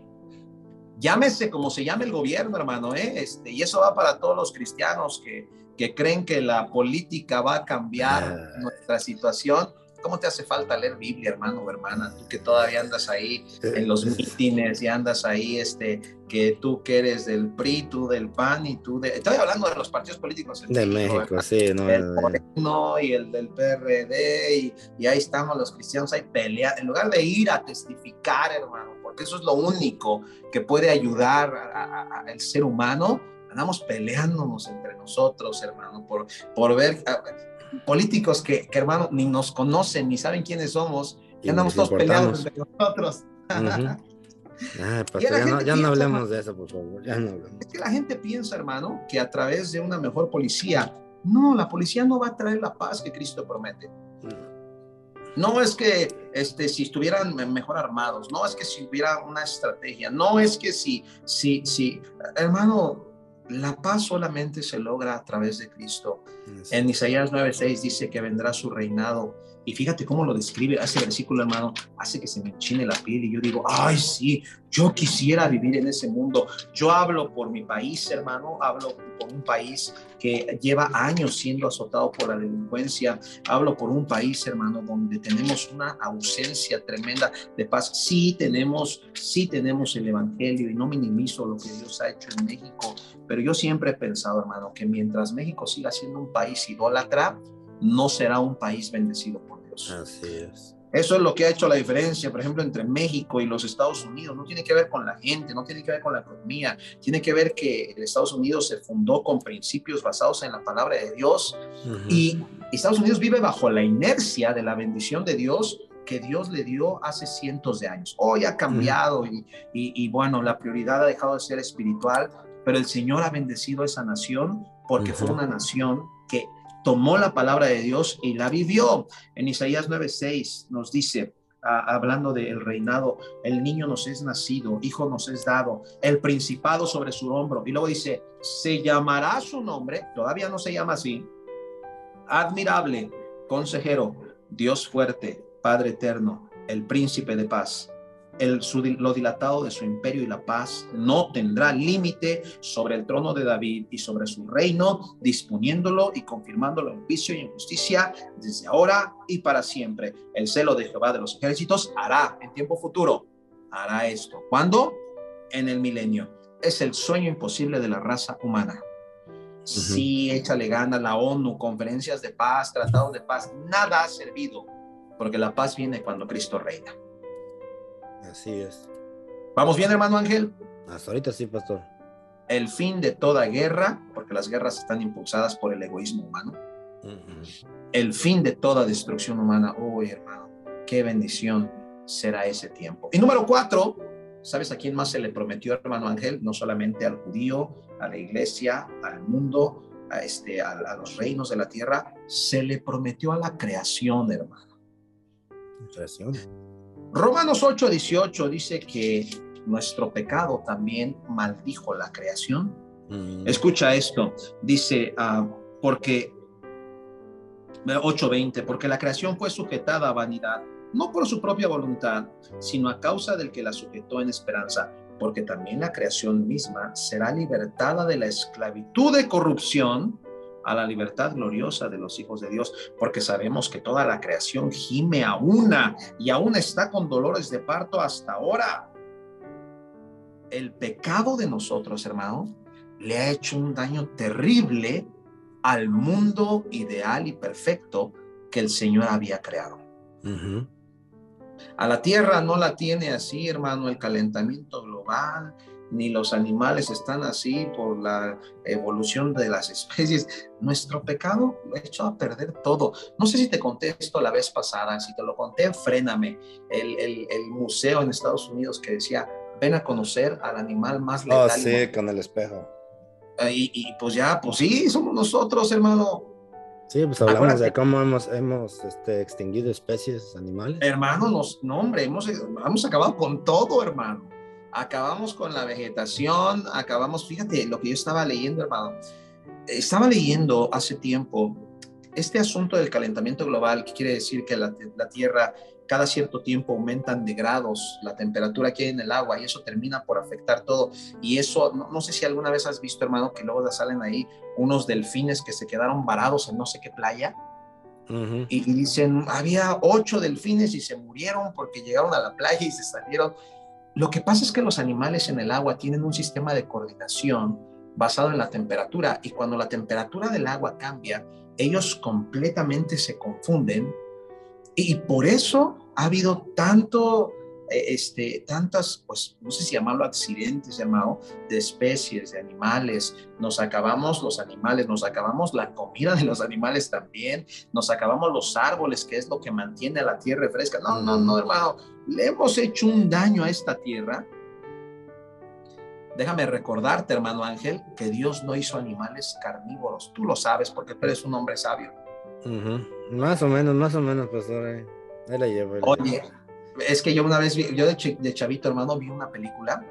Llámese como se llame el gobierno, hermano, ¿eh? Este, y eso va para todos los cristianos que, que creen que la política va a cambiar ah. nuestra situación ¿Cómo te hace falta leer Biblia, hermano o hermana? Tú que todavía andas ahí en los mítines y andas ahí, este, que tú que eres del PRI, tú del PAN y tú de... Estoy hablando de los partidos políticos. de México, sí. No, el Moreno y el del PRD y, y, ahí estamos los cristianos ahí peleando. En lugar de ir a testificar, hermano, porque eso es lo único que puede ayudar al ser humano, andamos peleándonos entre nosotros, hermano, por, por ver políticos que, hermano, ni nos conocen, ni saben quiénes somos, y andamos todos peleados entre nosotros. ya, no, hablemos de eso, por favor. Ya no Es que la gente piensa, hermano, que a través de una mejor policía, no, la policía no va a traer la paz que Cristo promete. No es que este, si estuvieran mejor armados, no es que si hubiera una estrategia, no es que si, si, si, hermano, la paz solamente se logra a través de Cristo. En Isaías 9:6 dice que vendrá su reinado y fíjate cómo lo describe ese versículo, hermano, hace que se me enchine la piel y yo digo, ay, sí, yo quisiera vivir en ese mundo. Yo hablo por mi país, hermano, hablo por un país que lleva años siendo azotado por la delincuencia. Hablo por un país, hermano, donde tenemos una ausencia tremenda de paz. Sí tenemos, sí tenemos el evangelio y no minimizo lo que Dios ha hecho en México, pero yo siempre he pensado, hermano, que mientras México siga siendo un país idólatra, no será un país bendecido por Dios. Así es. Eso es lo que ha hecho la diferencia, por ejemplo, entre México y los Estados Unidos. No tiene que ver con la gente, no tiene que ver con la economía, tiene que ver que el Estados Unidos se fundó con principios basados en la palabra de Dios y Estados Unidos vive bajo la inercia de la bendición de Dios que Dios le dio hace cientos de años. Hoy ha cambiado y, y, bueno, la prioridad ha dejado de ser espiritual, pero el Señor ha bendecido a esa nación porque fue una nación que tomó la palabra de Dios y la vivió. En Isaías 9:6 nos dice, hablando del reinado, el niño nos es nacido, hijo nos es dado, el principado sobre su hombro. Y luego dice, se llamará su nombre, todavía no se llama así, admirable, consejero, Dios fuerte, Padre eterno, el príncipe de paz el, lo dilatado de su imperio y la paz no tendrá límite sobre el trono de David y sobre su reino, disponiéndolo y confirmándolo en juicio y en justicia desde ahora y para siempre. El celo de Jehová de los ejércitos hará en tiempo futuro, hará esto. ¿Cuándo? En el milenio. Es el sueño imposible de la raza humana. Sí, échale gana la ONU, conferencias de paz, tratados de paz, nada ha servido, porque la paz viene cuando Cristo reina. Así es. ¿Vamos bien, hermano Ángel? Hasta ahorita sí, pastor. El fin de toda guerra, porque las guerras están impulsadas por el egoísmo humano. El fin de toda destrucción humana. Uy, hermano, qué bendición será ese tiempo. Y número cuatro, ¿sabes a quién más se le prometió, hermano Ángel? No solamente al judío, a la iglesia, al mundo, a, este, a los reinos de la tierra, se le prometió a la creación, hermano. Creación. Romanos 8:18 dice que nuestro pecado también maldijo la creación. Mm. Escucha esto, dice, uh, porque 8:20, porque la creación fue sujetada a vanidad, no por su propia voluntad, sino a causa del que la sujetó en esperanza, porque también la creación misma será libertada de la esclavitud de corrupción a la libertad gloriosa de los hijos de Dios, porque sabemos que toda la creación gime a una y aún está con dolores de parto hasta ahora. El pecado de nosotros, hermano, le ha hecho un daño terrible al mundo ideal y perfecto que el Señor había creado. A la tierra no la tiene así, hermano, el calentamiento global, ni los animales están así por la evolución de las especies. Nuestro pecado lo ha hecho a perder todo. No sé si te conté esto la vez pasada, si te lo conté, fréname. El, el, el museo en Estados Unidos que decía, ven a conocer al animal más letal. Oh, sí, con el espejo. Y, y, pues ya, pues sí, somos nosotros, hermano. Sí, pues hablamos de cómo hemos, hemos este, extinguido especies animales. Hermano, nos, no, hombre, hemos, hemos acabado con todo, hermano acabamos con la vegetación, acabamos, fíjate lo que yo estaba leyendo, hermano. Estaba leyendo hace tiempo este asunto del calentamiento global, que quiere decir que la, Tierra cada cierto tiempo aumentan de grados la temperatura que hay en el agua y eso termina por afectar todo. Y eso, no, sé si alguna vez has visto, hermano, que luego salen ahí unos delfines que se quedaron varados en no sé qué playa. y, y, dicen, había ocho delfines y se murieron porque llegaron a la playa y se salieron. Lo que pasa es que los animales en el agua tienen un sistema de coordinación basado en la temperatura y cuando la temperatura del agua cambia, ellos completamente se confunden y por eso ha habido tanto eh, este, tantas, pues no sé si llamarlo accidentes, llamado, de especies, de animales. Nos acabamos los animales, nos acabamos la comida de los animales también, nos acabamos los árboles, que es lo que mantiene a la tierra fresca. No, no, no, hermano, le hemos hecho un daño a esta tierra. Déjame recordarte, hermano Ángel, que Dios no hizo animales carnívoros. Tú lo sabes porque tú eres un hombre sabio. Más o menos, más o menos, pastor. Eh. Ahí la llevo. ahí la Oye, llevo. es que yo una vez, vi- yo de, chi- de chavito, hermano, vi una película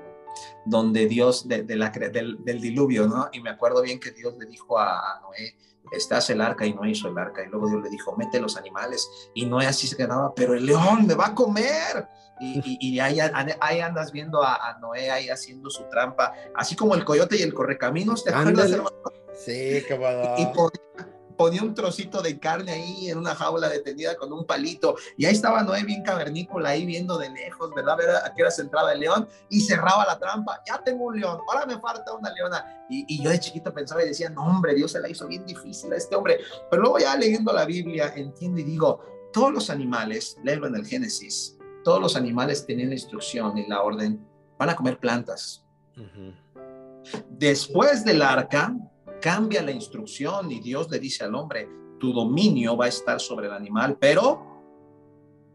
donde Dios, de, de la, del, del diluvio, ¿no? Y me acuerdo bien que Dios le dijo a, a Noé, estás el arca y no hizo el arca. Y luego Dios le dijo, mete los animales. Y Noé así se quedaba, pero el león me va a comer. Y, y, y ahí, ahí andas viendo a, a Noé ahí haciendo su trampa, así como el coyote y el correcaminos, ¿te acuerdas, hermano? Sí, qué bueno. y ponía, ponía un trocito de carne ahí en una jaula detenida con un palito. Y ahí estaba Noé bien cavernícola, ahí viendo de lejos, ¿verdad? Ver a qué hora se entraba el león y cerraba la trampa. Ya tengo un león, ahora me falta una leona. Y, y yo de chiquito pensaba y decía, no, hombre, Dios se la hizo bien difícil a este hombre. Pero luego ya leyendo la Biblia, entiendo y digo, todos los animales, léelo en el Génesis, todos los animales tenían la instrucción y la orden, van a comer plantas. Después del arca, cambia la instrucción y Dios le dice al hombre, tu dominio va a estar sobre el animal, pero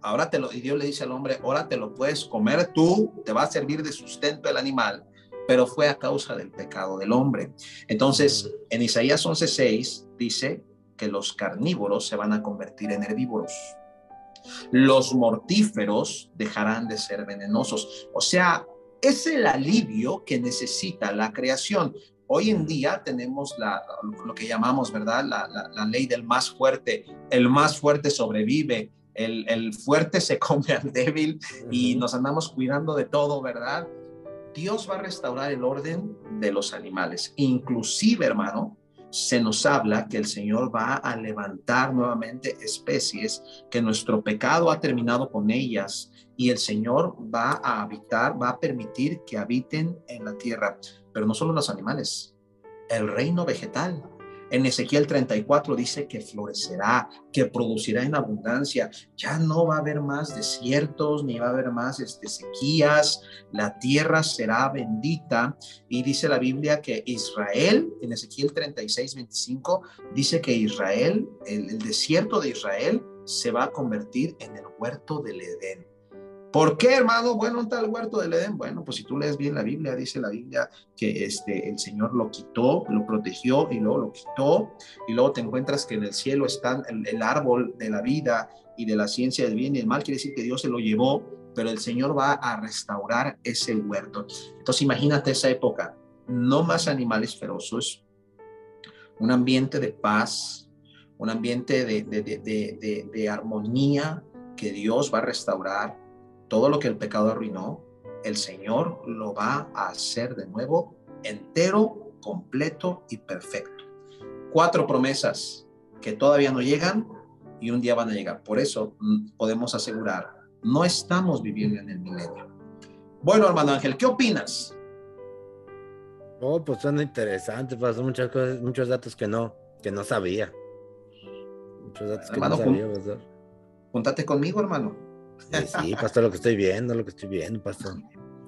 ahora te lo, y Dios le dice al hombre, ahora te lo puedes comer tú, te va a servir de sustento el animal, pero fue a causa del pecado del hombre. Entonces, en Isaías 11:6 dice que los carnívoros se van a convertir en herbívoros. Los mortíferos dejarán de ser venenosos. O sea, es el alivio que necesita la creación. Hoy en día tenemos la, lo que llamamos, ¿verdad? La, la- la ley del más fuerte. El más fuerte sobrevive, el, el fuerte se come al débil y nos andamos cuidando de todo, ¿verdad? Dios va a restaurar el orden de los animales. Inclusive, hermano, se nos habla que el Señor va a levantar nuevamente especies, que nuestro pecado ha terminado con ellas y el Señor va a habitar, va a permitir que habiten en la tierra, pero no solo los animales, el reino vegetal. En Ezequiel 34 dice que florecerá, que producirá en abundancia. Ya no va a haber más desiertos, ni va a haber más este, sequías. La tierra será bendita. Y dice la Biblia que Israel, en Ezequiel 36, 25, dice que Israel, el, el desierto de Israel, se va a convertir en el huerto del Edén. ¿Por qué, hermano? Bueno, ¿dónde está el huerto del Edén? Bueno, pues si tú lees bien la Biblia, dice la Biblia que este, el Señor lo quitó, lo protegió y luego lo quitó. Y luego te encuentras que en el cielo está el, árbol de la vida y de la ciencia del bien y el mal. Quiere decir que Dios se lo llevó, pero el Señor va a restaurar ese huerto. Entonces imagínate esa época. No más animales feroces, un ambiente de paz, un ambiente de armonía que Dios va a restaurar todo lo que el pecado arruinó, el Señor lo va a hacer de nuevo entero, completo y perfecto. Cuatro promesas que todavía no llegan y un día van a llegar. Por eso mm, podemos asegurar, no estamos viviendo en el milenio. Bueno, hermano Ángel, ¿qué opinas? Oh, pues suena interesante, pasó muchas cosas, muchos datos que no, que no sabía. Muchos datos que Hermano, no sabía, pastor. Júntate conmigo, hermano. Sí, sí, pastor, lo que estoy viendo, lo que estoy viendo, pastor.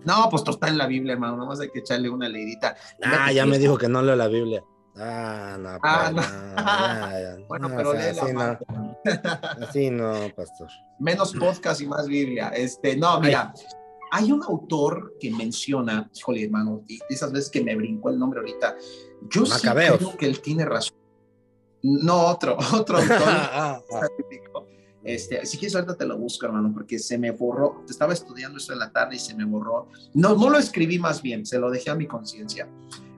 No, pues está en la Biblia, hermano. Nada más hay que echarle una leidita. Ah, ya me dijo que no leo la Biblia. Ah, no, Ah, pues, no. *laughs* Bueno, No, pero o sea, así no, *laughs* así no, pastor. Menos podcast y más Biblia. Este, no, mira, hay un autor que menciona, híjole, hermano, y esas veces que me brincó el nombre ahorita. Yo Macabeos. sí creo que él tiene razón. No, otro, otro autor. *laughs* Este, si quieres ahorita te lo busco, hermano, porque se me borró. Estaba estudiando esto en la tarde y se me borró. No, no lo escribí más bien, se lo dejé a mi conciencia.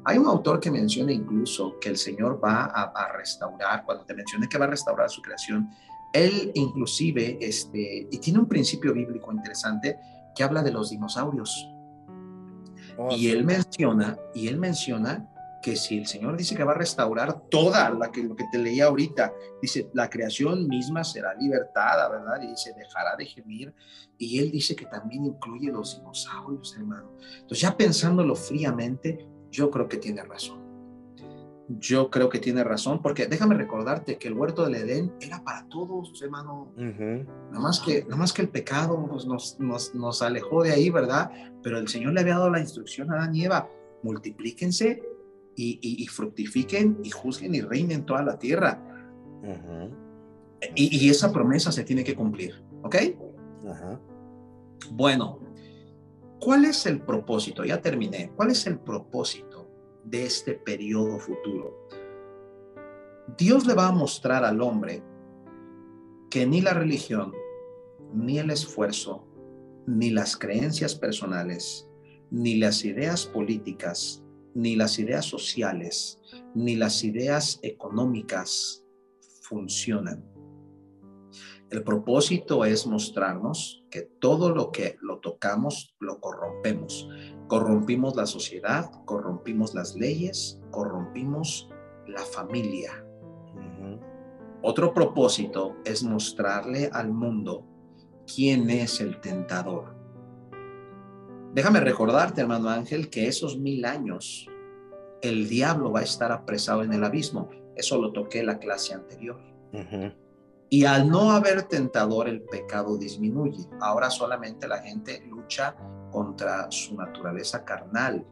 Hay un autor que menciona incluso que el Señor va a, a restaurar, cuando te mencioné que va a restaurar su creación, él inclusive, este, y tiene un principio bíblico interesante que habla de los dinosaurios. Oh, Y sí. él menciona, y él menciona que si el Señor dice que va a restaurar toda la que, lo que te leía ahorita, dice, la creación misma será libertada, ¿verdad? Y dice, dejará de gemir. Y él dice que también incluye los dinosaurios, hermano. Entonces, ya pensándolo fríamente, yo creo que tiene razón. Yo creo que tiene razón, porque déjame recordarte que el huerto del Edén era para todos, hermano. Ujú. Nada más que, nada más que el pecado nos, nos, nos alejó de ahí, ¿verdad? Pero el Señor le había dado la instrucción a Adán y Eva, multiplíquense y, y, y fructifiquen y juzguen y reinen toda la tierra. Y, y esa promesa se tiene que cumplir, ¿ok? Bueno, ¿cuál es el propósito? Ya terminé. ¿Cuál es el propósito de este periodo futuro? Dios le va a mostrar al hombre que ni la religión, ni el esfuerzo, ni las creencias personales, ni las ideas políticas, ni las ideas sociales, ni las ideas económicas funcionan. El propósito es mostrarnos que todo lo que lo tocamos lo corrompemos. Corrompimos la sociedad, corrompimos las leyes, corrompimos la familia. Otro propósito es mostrarle al mundo quién es el tentador. Déjame recordarte, hermano Ángel, que esos mil años el diablo va a estar apresado en el abismo. Eso lo toqué en la clase anterior. Y al no haber tentador, el pecado disminuye. Ahora solamente la gente lucha contra su naturaleza carnal,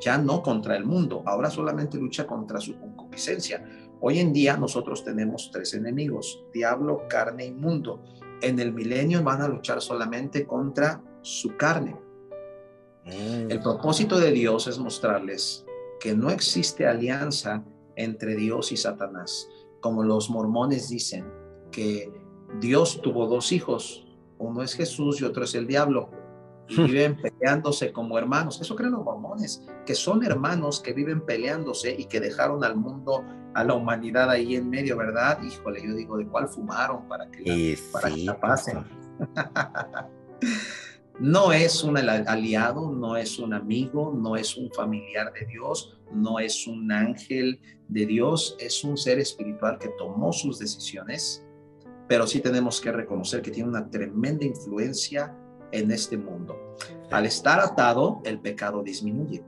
ya no contra el mundo, ahora solamente lucha contra su concupiscencia. Hoy en día nosotros tenemos tres enemigos, diablo, carne y mundo. En el milenio van a luchar solamente contra su carne. El propósito de Dios es mostrarles que no existe alianza entre Dios y Satanás, como los mormones dicen que Dios tuvo dos hijos, uno es Jesús y otro es el diablo, y viven peleándose como hermanos. Eso creen los mormones, que son hermanos que viven peleándose y que dejaron al mundo, a la humanidad ahí en medio, ¿verdad? Híjole, yo digo, ¿de cuál fumaron para que la, para que la pasen? *laughs* no es un aliado, no es un amigo, no es un familiar de Dios, no es un ángel de Dios, es un ser espiritual que tomó sus decisiones, pero sí tenemos que reconocer que tiene una tremenda influencia en este mundo. Al estar atado, el pecado disminuye.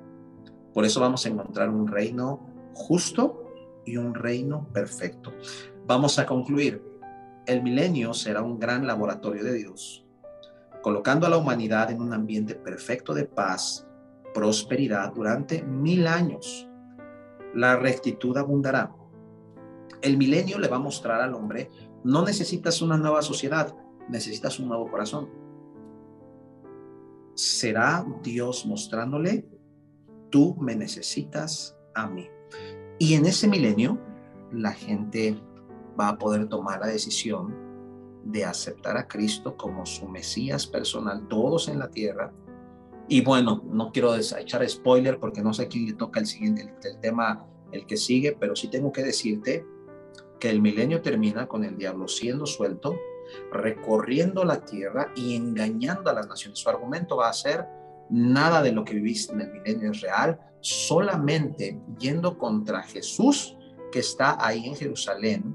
Por eso vamos a encontrar un reino justo y un reino perfecto. Vamos a concluir. El milenio será un gran laboratorio de Dios colocando a la humanidad en un ambiente perfecto de paz, prosperidad durante mil años. La rectitud abundará. El milenio le va a mostrar al hombre, no necesitas una nueva sociedad, necesitas un nuevo corazón. Será Dios mostrándole, tú me necesitas a mí. Y en ese milenio, la gente va a poder tomar la decisión de aceptar a Cristo como su Mesías personal, todos en la tierra. Y bueno, no quiero echar spoiler porque no sé quién le toca el siguiente, el, tema, el que sigue, pero sí tengo que decirte que el milenio termina con el diablo siendo suelto, recorriendo la tierra y engañando a las naciones. Su argumento va a ser, nada de lo que viviste en el milenio es real, solamente yendo contra Jesús que está ahí en Jerusalén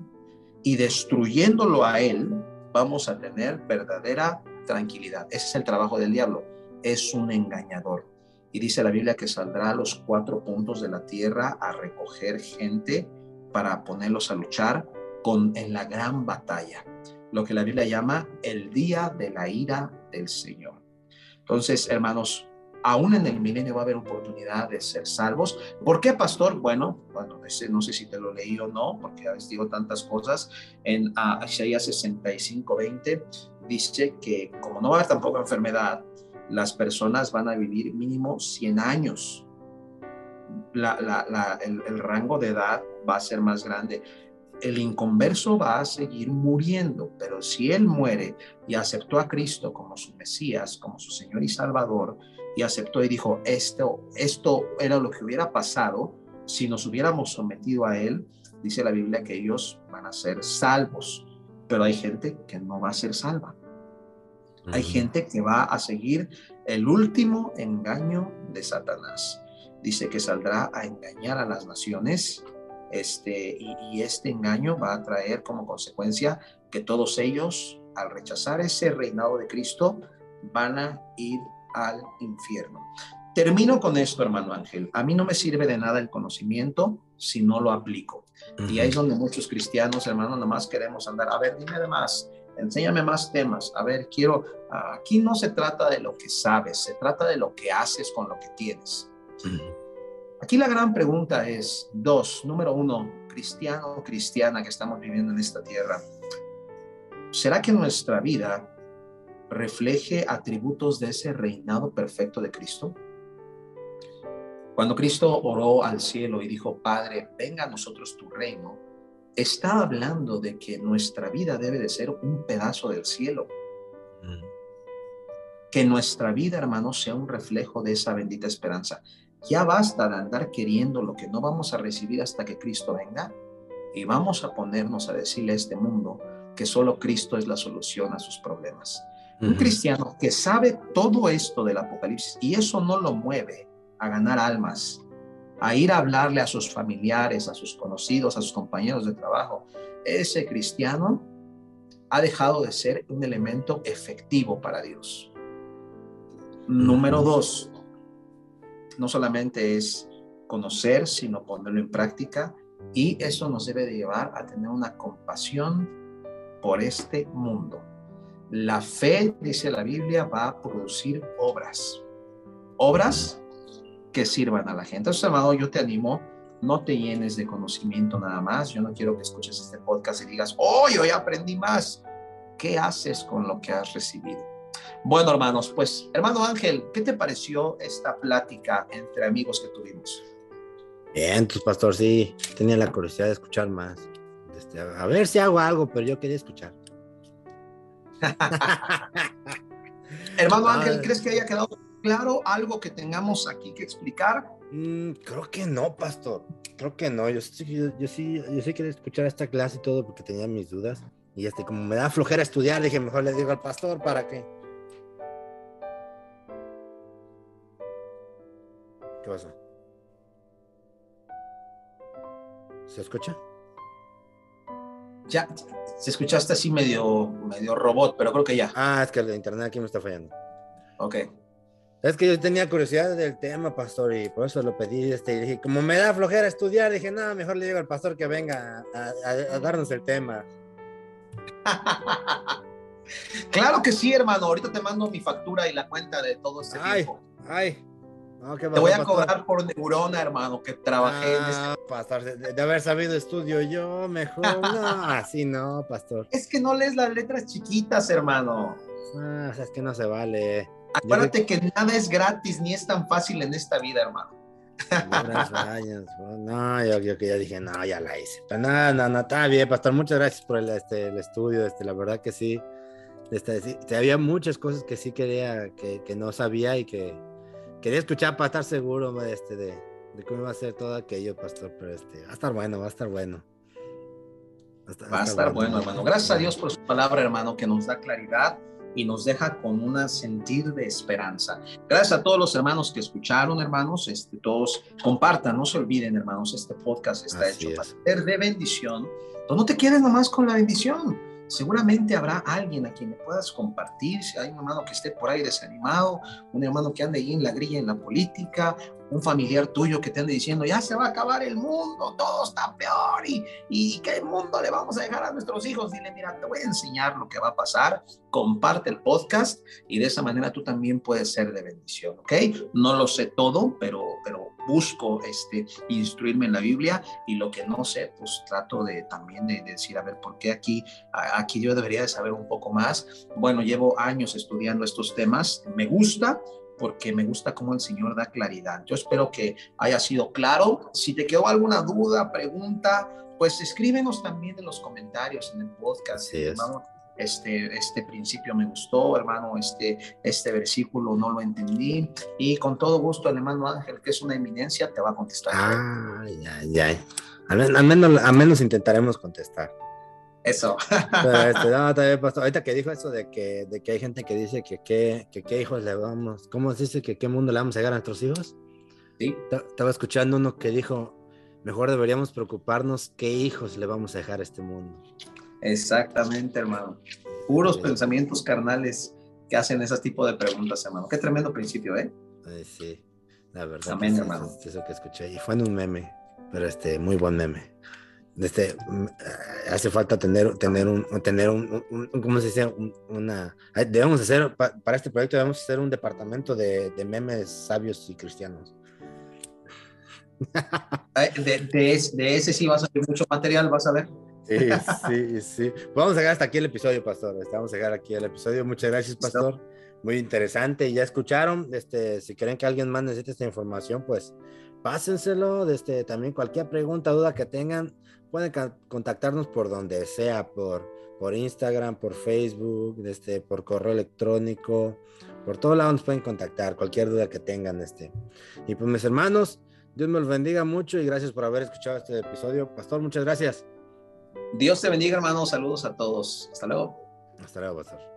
y destruyéndolo a él, vamos a tener verdadera tranquilidad. Ese es el trabajo del diablo. Es un engañador. Y dice la Biblia que saldrá a los cuatro puntos de la tierra a recoger gente para ponerlos a luchar con en la gran batalla, lo que la Biblia llama el día de la ira del Señor. Entonces, hermanos, aún en el milenio va a haber oportunidad de ser salvos. ¿Por qué, pastor? Bueno, bueno, no sé si te lo leí o no, porque a veces digo tantas cosas. En uh, Isaías 65, 20 dice que como no va a haber tampoco enfermedad, las personas van a vivir mínimo 100 años. el, el rango de edad va a ser más grande el inconverso va a seguir muriendo, pero si él muere y aceptó a Cristo como su Mesías, como su Señor y Salvador, y aceptó y dijo, esto, esto era lo que hubiera pasado si nos hubiéramos sometido a Él, dice la Biblia que ellos van a ser salvos, pero hay gente que no va a ser salva. Hay gente que va a seguir el último engaño de Satanás. Dice que saldrá a engañar a las naciones este, y, y, este engaño va a traer como consecuencia que todos ellos, al rechazar ese reinado de Cristo, van a ir al infierno. Termino con esto, hermano Ángel. A mí no me sirve de nada el conocimiento si no lo aplico. Y ahí es donde muchos cristianos, hermano, nomás queremos andar. A ver, dime de más, enséñame más temas. A ver, quiero, aquí no se trata de lo que sabes, se trata de lo que haces con lo que tienes. Aquí la gran pregunta es, dos, número uno, cristiano o cristiana que estamos viviendo en esta tierra, ¿será que nuestra vida refleje atributos de ese reinado perfecto de Cristo? Cuando Cristo oró al cielo y dijo, Padre, venga a nosotros tu reino, está hablando de que nuestra vida debe de ser un pedazo del cielo. Mm. Que nuestra vida, hermanos, sea un reflejo de esa bendita esperanza. Ya basta de andar queriendo lo que no vamos a recibir hasta que Cristo venga y vamos a ponernos a decirle a este mundo que solo Cristo es la solución a sus problemas. Un cristiano que sabe todo esto del Apocalipsis y eso no lo mueve a ganar almas, a ir a hablarle a sus familiares, a sus conocidos, a sus compañeros de trabajo, ese cristiano ha dejado de ser un elemento efectivo para Dios. Número dos, no solamente es conocer, sino ponerlo en práctica y eso nos debe de llevar a tener una compasión por este mundo. La fe, dice la Biblia, va a producir obras. Obras que sirvan a la gente. Entonces, amado, yo te animo, no te llenes de conocimiento nada más. Yo no quiero que escuches este podcast y digas, oh, yo ya aprendí más. ¿Qué haces con lo que has recibido? Bueno, hermanos, pues, hermano Ángel, ¿qué te pareció esta plática entre amigos que tuvimos? Bien, pues pastor, sí, tenía la curiosidad de escuchar más. Este, a ver si hago algo, pero yo quería escuchar. Hermano. Ángel, ¿crees que haya quedado claro algo que tengamos aquí que explicar? Mm, creo que no, pastor. Creo que no. Yo sí, yo, yo sí, yo sí quería escuchar esta clase y todo porque tenía mis dudas. Y este, como me da flojera estudiar, dije, mejor le digo al pastor para qué. ¿Qué pasó? ¿Se escucha? Ya, se escuchaste así medio, medio robot, pero creo que ya. Ah, es que el internet aquí me está fallando. Ok. Es que yo tenía curiosidad del tema, pastor, y por eso lo pedí. Este, y dije, como me da flojera estudiar, dije, no, mejor le digo al pastor que venga a, a- a darnos el tema. *laughs* claro que sí, hermano. Ahorita te mando mi factura y la cuenta de todo este Ay, tiempo. ay. No, ¿qué Te voy a cobrar por neurona, hermano, que trabajé en este. Ah, pastor, de, de haber sabido estudio yo, mejor. *laughs* No, así no, pastor. Es que no lees las letras chiquitas, hermano. Ah, es que no se vale. Acuérdate que nada es gratis ni es tan fácil en esta vida, hermano. Lloras, vayas, No, yo, yo que ya dije, no, ya la hice. Pero no, no, no, está bien, pastor. Muchas gracias por el, este, el estudio. Este, la verdad que sí. Este, sí, había muchas cosas que sí quería, que, que no sabía y que quería escuchar para estar seguro de, este, de, de cómo iba a ser todo aquello, pastor. Pero este, va a estar bueno, va a estar bueno. Va a estar bueno, hermano. Gracias a Dios por su palabra, hermano, que nos da claridad y nos deja con un sentir de esperanza. Gracias a todos los hermanos que escucharon, hermanos. Este, todos compartan, no se olviden, hermanos, este podcast está Así hecho es. para ser de bendición. Pero no te quedes nomás con la bendición. Seguramente habrá alguien a quien le puedas compartir. Si hay un hermano que esté por ahí desanimado, un hermano que ande ahí en la grilla en la política, un familiar tuyo que te ande diciendo, ya se va a acabar el mundo, todo está peor y, y qué mundo le vamos a dejar a nuestros hijos. Dile, mira, te voy a enseñar lo que va a pasar, comparte el podcast y de esa manera tú también puedes ser de bendición, ¿ok? No lo sé todo, pero, pero busco este, instruirme en la Biblia y lo que no sé, pues trato de también de, decir, a ver, ¿por qué aquí, aquí yo debería de saber un poco más? Bueno, llevo años estudiando estos temas, me gusta, porque me gusta cómo el Señor da claridad. Yo espero que haya sido claro. Si te quedó alguna duda, pregunta, pues escríbenos también en los comentarios en el podcast. Es. hermano. Este, este principio me gustó, hermano, este, este versículo no lo entendí. Y con todo gusto, el hermano Ángel, que es una eminencia, te va a contestar. Ah, ya, ya. Al, al menos, al menos intentaremos contestar. Eso. Pero *laughs* este, no, también, pastor, ahorita que dijo eso de que, de que hay gente que dice que qué que, qué hijos le vamos, ¿cómo se dice que qué mundo le vamos a dejar a nuestros hijos? Sí. Ta- Estaba escuchando uno que dijo, mejor deberíamos preocuparnos qué hijos le vamos a dejar a este mundo. Exactamente, hermano. Puros Sí. pensamientos carnales que hacen ese tipo de preguntas, hermano. Qué tremendo principio, ¿eh? Ay, sí, la verdad. Amén, que sí, hermano. es eso que escuché. Y fue en un meme, pero este, muy buen meme. Este, mm, eh, hace falta tener, tener un, tener un, un- un- ¿cómo se dice? Un- una, debemos hacer, pa- para este proyecto debemos hacer un departamento de, de memes sabios y cristianos. De, de de ese sí vas a ver mucho material, vas a ver. Sí, sí, sí. Vamos a dejar hasta aquí el episodio, pastor. Vamos a dejar aquí el episodio. Muchas gracias, pastor. Muy interesante. Ya escucharon. Este, si creen que alguien más necesita esta información, pues pásenselo. Este, también cualquier pregunta, duda que tengan, pueden contactarnos por donde sea, por, por Instagram, por Facebook, este, por correo electrónico, por todos lados nos pueden contactar, cualquier duda que tengan. Este. Y pues mis hermanos, Dios me los bendiga mucho y gracias por haber escuchado este episodio. Pastor, muchas gracias. Dios te bendiga, hermano. Saludos a todos. Hasta luego. Hasta luego, Pastor.